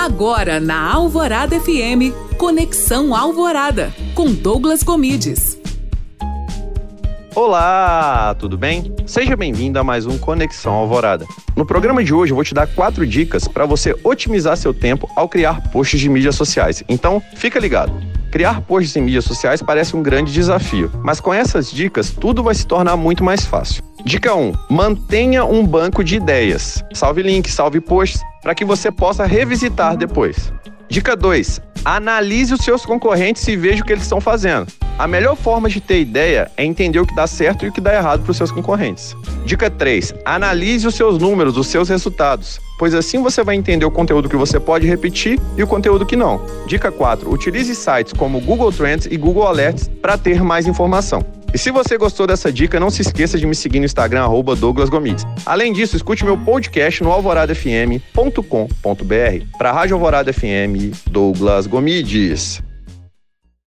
Agora na Alvorada FM, Conexão Alvorada, com Douglas Comides. Olá, tudo bem? Seja bem-vindo a mais um Conexão Alvorada. No programa de hoje eu vou te dar quatro dicas para você otimizar seu tempo ao criar posts de mídias sociais. Então, fica ligado. Criar posts em mídias sociais parece um grande desafio, mas com essas dicas tudo vai se tornar muito mais fácil. Dica 1: mantenha um banco de ideias. Salve links, salve posts para que você possa revisitar depois. Dica 2: analise os seus concorrentes e veja o que eles estão fazendo. A melhor forma de ter ideia é entender o que dá certo e o que dá errado para os seus concorrentes. Dica 3: analise os seus números, os seus resultados, pois assim você vai entender o conteúdo que você pode repetir e o conteúdo que não. Dica 4: utilize sites como Google Trends e Google Alerts para ter mais informação. E se você gostou dessa dica, não se esqueça de me seguir no Instagram, arroba Douglas Gomides. Além disso, escute meu podcast no alvoradafm.com.br. Para a Rádio Alvorada FM, Douglas Gomides.